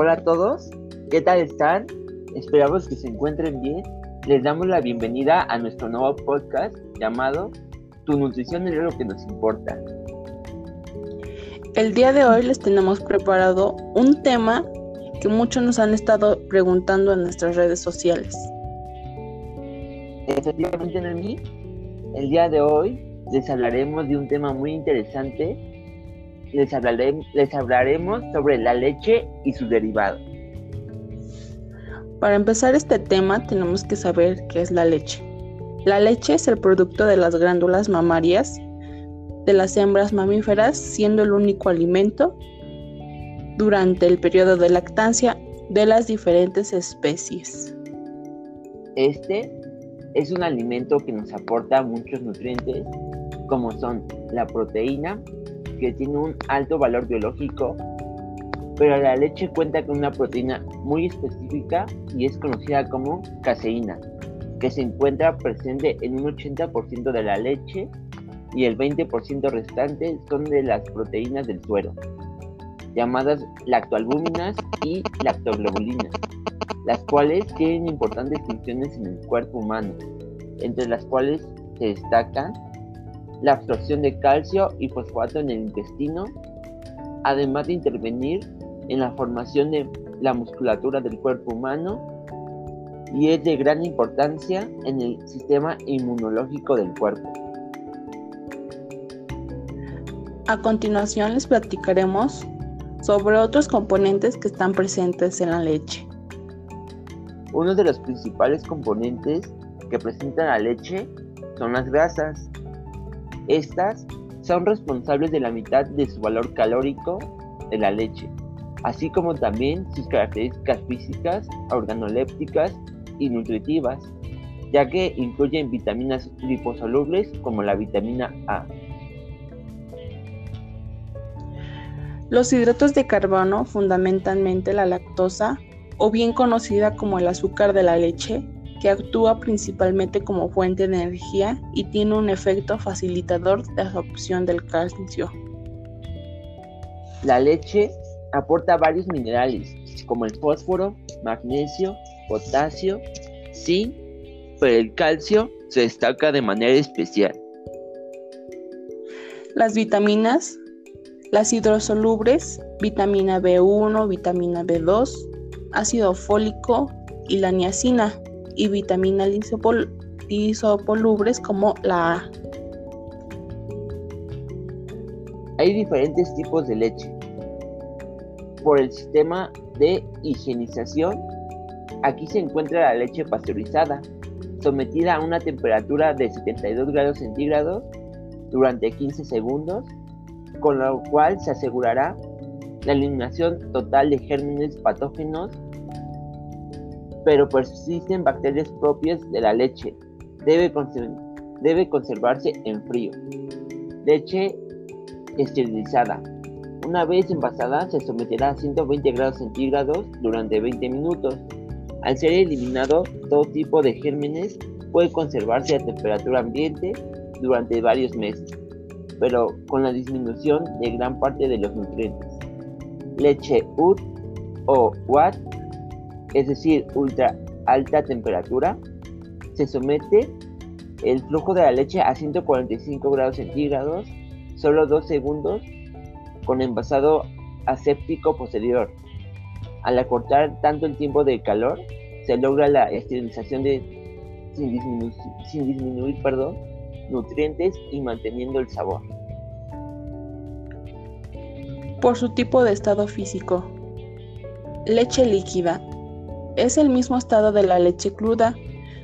Hola a todos, ¿qué tal están? Esperamos que se encuentren bien. Les damos la bienvenida a nuestro nuevo podcast llamado Tu nutrición es lo que nos importa. El día de hoy les tenemos preparado un tema que muchos nos han estado preguntando en nuestras redes sociales. Efectivamente, mí, el día de hoy les hablaremos de un tema muy interesante. Les, les hablaremos sobre la leche y sus derivados. Para empezar este tema tenemos que saber qué es la leche. La leche es el producto de las glándulas mamarias de las hembras mamíferas, siendo el único alimento durante el periodo de lactancia de las diferentes especies. Este es un alimento que nos aporta muchos nutrientes, como son la proteína, que tiene un alto valor biológico, pero la leche cuenta con una proteína muy específica y es conocida como caseína, que se encuentra presente en un 80% de la leche y el 20% restante son de las proteínas del suero, llamadas lactoalbúminas y lactoglobulinas las cuales tienen importantes funciones en el cuerpo humano, entre las cuales se destacan la absorción de calcio y fosfato en el intestino, además de intervenir en la formación de la musculatura del cuerpo humano y es de gran importancia en el sistema inmunológico del cuerpo. A continuación les platicaremos sobre otros componentes que están presentes en la leche. Uno de los principales componentes que presenta la leche son las grasas. Estas son responsables de la mitad de su valor calórico de la leche, así como también sus características físicas, organolépticas y nutritivas, ya que incluyen vitaminas liposolubles como la vitamina A. Los hidratos de carbono, fundamentalmente la lactosa, o bien conocida como el azúcar de la leche, que actúa principalmente como fuente de energía y tiene un efecto facilitador de absorción del calcio. La leche aporta varios minerales como el fósforo, magnesio, potasio, zinc, pero el calcio se destaca de manera especial. Las vitaminas, las hidrosolubles, vitamina B1, vitamina B2, ácido fólico y la niacina y vitamina lisopolubres como la A. Hay diferentes tipos de leche. Por el sistema de higienización, aquí se encuentra la leche pasteurizada, sometida a una temperatura de 72 grados centígrados durante 15 segundos, con lo cual se asegurará la eliminación total de gérmenes patógenos, pero persisten bacterias propias de la leche. Debe, conservarse en frío. Leche esterilizada. Una vez envasada se someterá a 120 grados centígrados durante 20 minutos. Al ser eliminado todo tipo de gérmenes, puede conservarse a temperatura ambiente durante varios meses, pero con la disminución de gran parte de los nutrientes leche UT o WAT, es decir, ultra alta temperatura, se somete el flujo de la leche a 145 grados centígrados, solo 2 segundos, con envasado aséptico posterior. Al acortar tanto el tiempo de calor, se logra la esterilización de, sin, disminuir nutrientes y manteniendo el sabor por su tipo de estado físico. Leche líquida. Es el mismo estado de la leche cruda,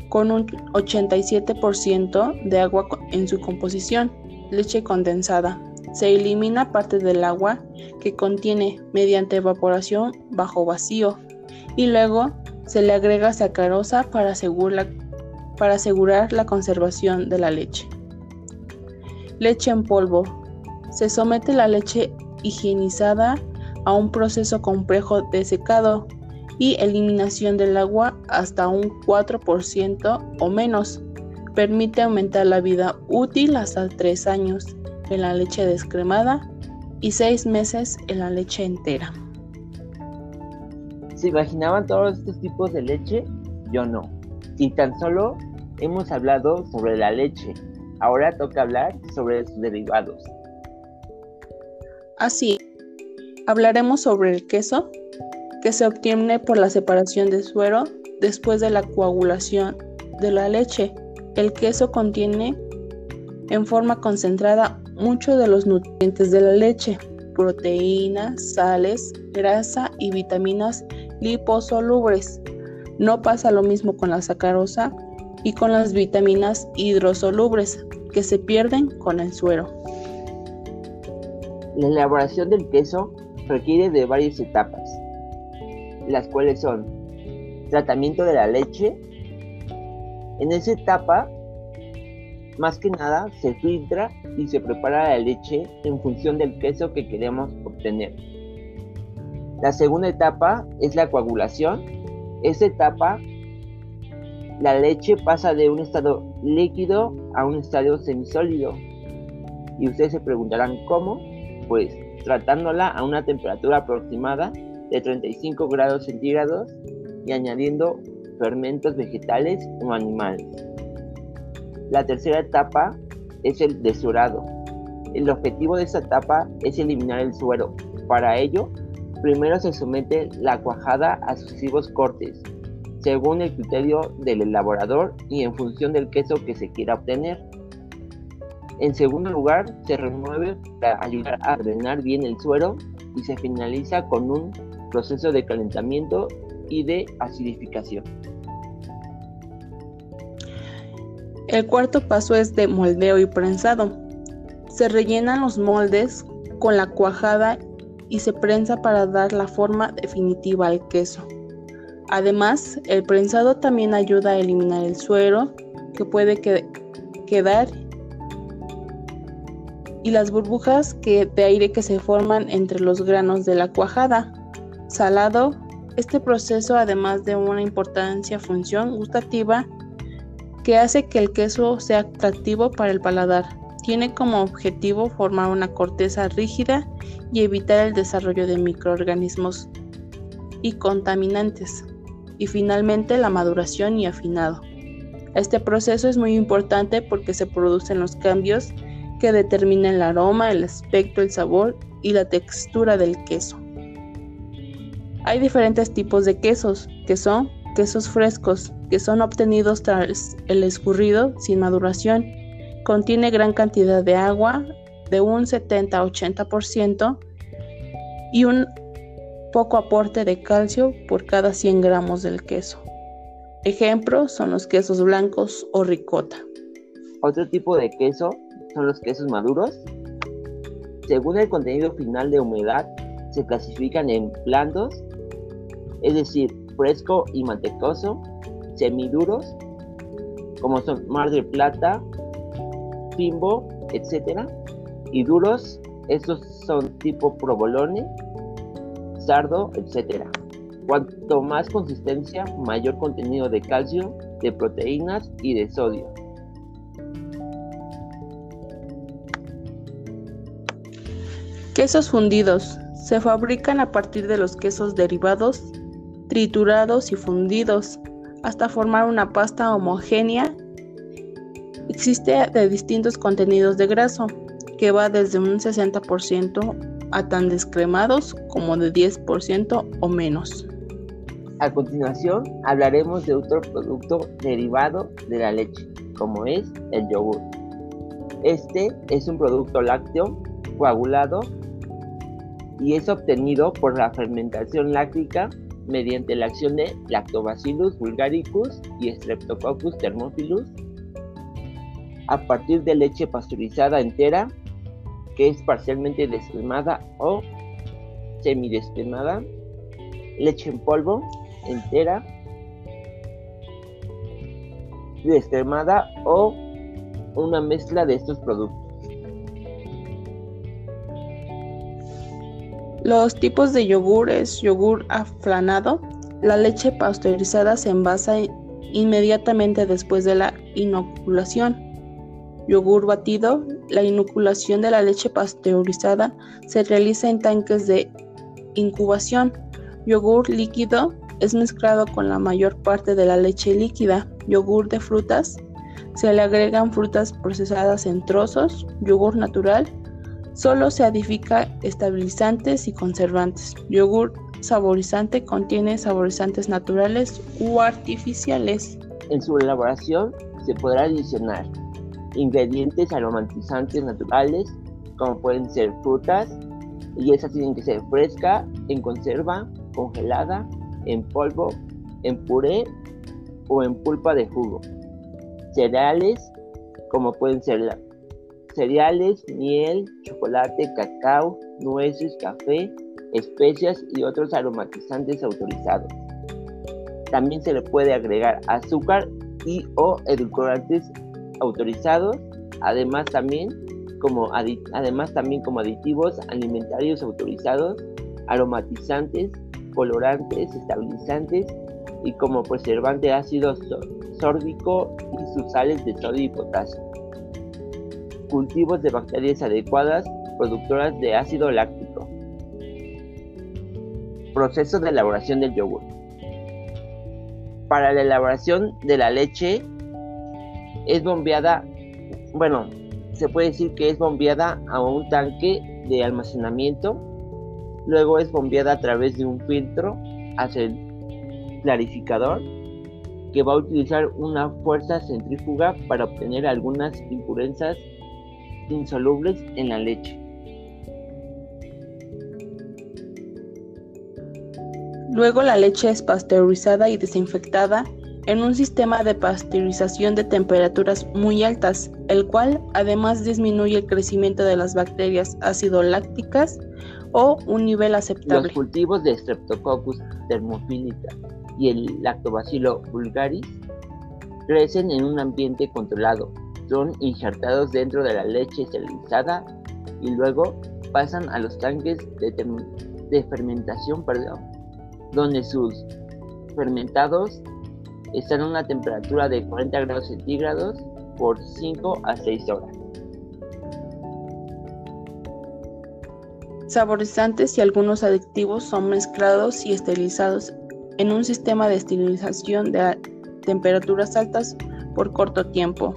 con un 87% de agua en su composición. Leche condensada. Se elimina parte del agua que contiene mediante evaporación bajo vacío y luego se le agrega sacarosa para asegurar, para asegurar la conservación de la leche. Leche en polvo. Se somete la leche higienizada a un proceso complejo de secado y eliminación del agua hasta un 4% o menos. Permite aumentar la vida útil hasta 3 años en la leche descremada y 6 meses en la leche entera. ¿Se imaginaban todos estos tipos de leche? Yo no. Y tan solo hemos hablado sobre la leche. Ahora toca hablar sobre sus derivados. Así, hablaremos sobre el queso, que se obtiene por la separación de suero después de la coagulación de la leche. El queso contiene en forma concentrada muchos de los nutrientes de la leche, proteínas, sales, grasa y vitaminas liposolubles. No pasa lo mismo con la sacarosa y con las vitaminas hidrosolubles que se pierden con el suero. La elaboración del queso requiere de varias etapas, las cuales son tratamiento de la leche. En esa etapa, más que nada, se filtra y se prepara la leche en función del queso que queremos obtener. La segunda etapa es la coagulación. Esa etapa, la leche pasa de un estado líquido a un estado semisólido. Y ustedes se preguntarán cómo. Pues tratándola a una temperatura aproximada de 35 grados centígrados y añadiendo fermentos vegetales o animales. La tercera etapa es el desurado. El objetivo de esta etapa es eliminar el suero. Para ello, primero se somete la cuajada a sucesivos cortes, según el criterio del elaborador y en función del queso que se quiera obtener. En segundo lugar, se remueve para ayudar a drenar bien el suero y se finaliza con un proceso de calentamiento y de acidificación. El cuarto paso es de moldeo y prensado. Se rellenan los moldes con la cuajada y se prensa para dar la forma definitiva al queso. Además, el prensado también ayuda a eliminar el suero que puede quedar y las burbujas de aire que se forman entre los granos de la cuajada. Salado, este proceso además de una importancia función gustativa que hace que el queso sea atractivo para el paladar. Tiene como objetivo formar una corteza rígida y evitar el desarrollo de microorganismos y contaminantes. Y finalmente la maduración y afinado. Este proceso es muy importante porque se producen los cambios que determinan el aroma, el aspecto, el sabor y la textura del queso. Hay diferentes tipos de quesos, que son quesos frescos, que son obtenidos tras el escurrido sin maduración. Contiene gran cantidad de agua, de un 70-80%, y un poco aporte de calcio por cada 100 gramos del queso. Ejemplos son los quesos blancos o ricota. Otro tipo de queso son los quesos maduros. Según el contenido final de humedad, se clasifican en blandos, es decir, fresco y mantecoso, semiduros, como son Mar del Plata, Pimbo, etc. Y duros, estos son tipo provolone, sardo, etc. Cuanto más consistencia, mayor contenido de calcio, de proteínas y de sodio. Quesos fundidos. Se fabrican a partir de los quesos derivados, triturados y fundidos hasta formar una pasta homogénea. Existe de distintos contenidos de graso, que va desde un 60% a tan descremados como de 10% o menos. A continuación hablaremos de otro producto derivado de la leche, como es el yogur. Este es un producto lácteo coagulado y es obtenido por la fermentación láctica mediante la acción de Lactobacillus bulgaricus y Streptococcus thermophilus a partir de leche pasteurizada entera que es parcialmente descremada o semidescremada, leche en polvo entera, descremada o una mezcla de estos productos. Los tipos de yogur es yogur aflanado. La leche pasteurizada se envasa inmediatamente después de la inoculación. Yogur batido. La inoculación de la leche pasteurizada se realiza en tanques de incubación. Yogur líquido. es mezclado con la mayor parte de la leche líquida, yogur de frutas, se le agregan frutas procesadas en trozos, yogur natural, solo se adifica estabilizantes y conservantes. Yogur saborizante contiene saborizantes naturales u artificiales. En su elaboración se podrá adicionar ingredientes aromatizantes naturales como pueden ser frutas y esas tienen que ser fresca, en conserva, congelada, en polvo, en puré o en pulpa de jugo. Cereales como pueden ser cereales, miel, chocolate, cacao, nueces, café, especias y otros aromatizantes autorizados. También se le puede agregar azúcar y o edulcorantes autorizados, además también como, además también como aditivos alimentarios autorizados, aromatizantes, colorantes, estabilizantes y como preservante ácido sórdico y sus sales de sodio y potasio. Cultivos de bacterias adecuadas productoras de ácido láctico. Proceso de elaboración del yogur. Para la elaboración de la leche es bombeada, bueno, se puede decir que es bombeada a un tanque de almacenamiento, luego es bombeada a través de un filtro hacia el clarificador que va a utilizar una fuerza centrífuga para obtener algunas impurezas insolubles en la leche. Luego la leche es pasteurizada y desinfectada en un sistema de pasteurización de temperaturas muy altas, el cual además disminuye el crecimiento de las bacterias ácido lácticas o un nivel aceptable. Los cultivos de Streptococcus thermophilica y el Lactobacillus vulgaris crecen en un ambiente controlado, son injertados dentro de la leche esterilizada y luego pasan a los tanques de, fermentación, perdón, donde sus fermentados están a una temperatura de 40 grados centígrados por 5 a 6 horas. Saborizantes y algunos aditivos son mezclados y esterilizados en un sistema de esterilización de temperaturas altas por corto tiempo.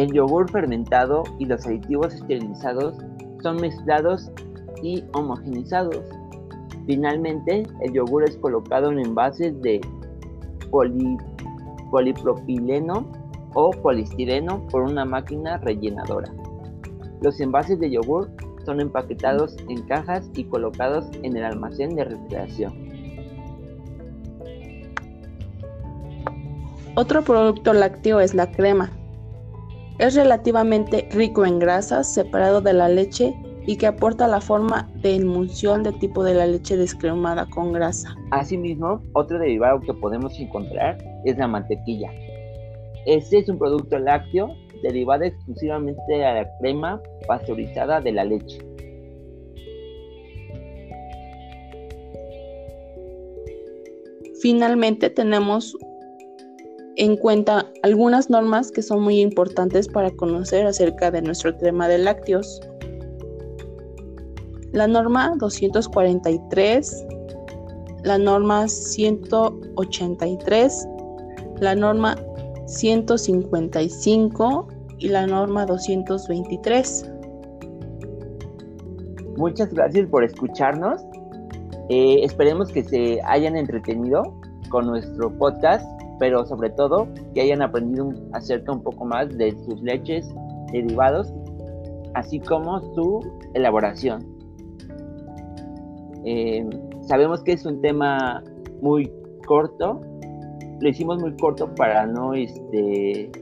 El yogur fermentado y los aditivos esterilizados son mezclados y homogenizados. Finalmente, el yogur es colocado en envases de polipropileno o polistireno por una máquina rellenadora. Los envases de yogur son empaquetados en cajas y colocados en el almacén de refrigeración. Otro producto lácteo es la crema. Es relativamente rico en grasas, separado de la leche y que aporta la forma de emulsión de tipo de la leche descremada con grasa. Asimismo, otro derivado que podemos encontrar es la mantequilla. Este es un producto lácteo derivado exclusivamente de la crema pasteurizada de la leche. Finalmente tenemos en cuenta algunas normas que son muy importantes para conocer acerca de nuestro tema de lácteos. La norma 243, la norma 183, la norma 155 y la norma 223. Muchas gracias por escucharnos. Eh, esperemos que se hayan entretenido con nuestro podcast, pero sobre todo que hayan aprendido acerca un poco más de sus leches derivados, así como su elaboración. Eh, sabemos que es un tema muy corto, lo hicimos muy corto para no, este,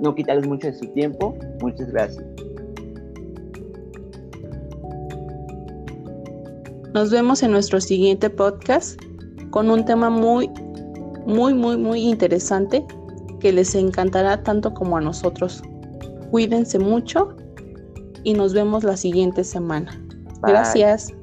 no quitarles mucho de su tiempo. Muchas gracias. Nos vemos en nuestro siguiente podcast con un tema muy, muy, muy, muy interesante que les encantará tanto como a nosotros. Cuídense mucho y nos vemos la siguiente semana. Gracias.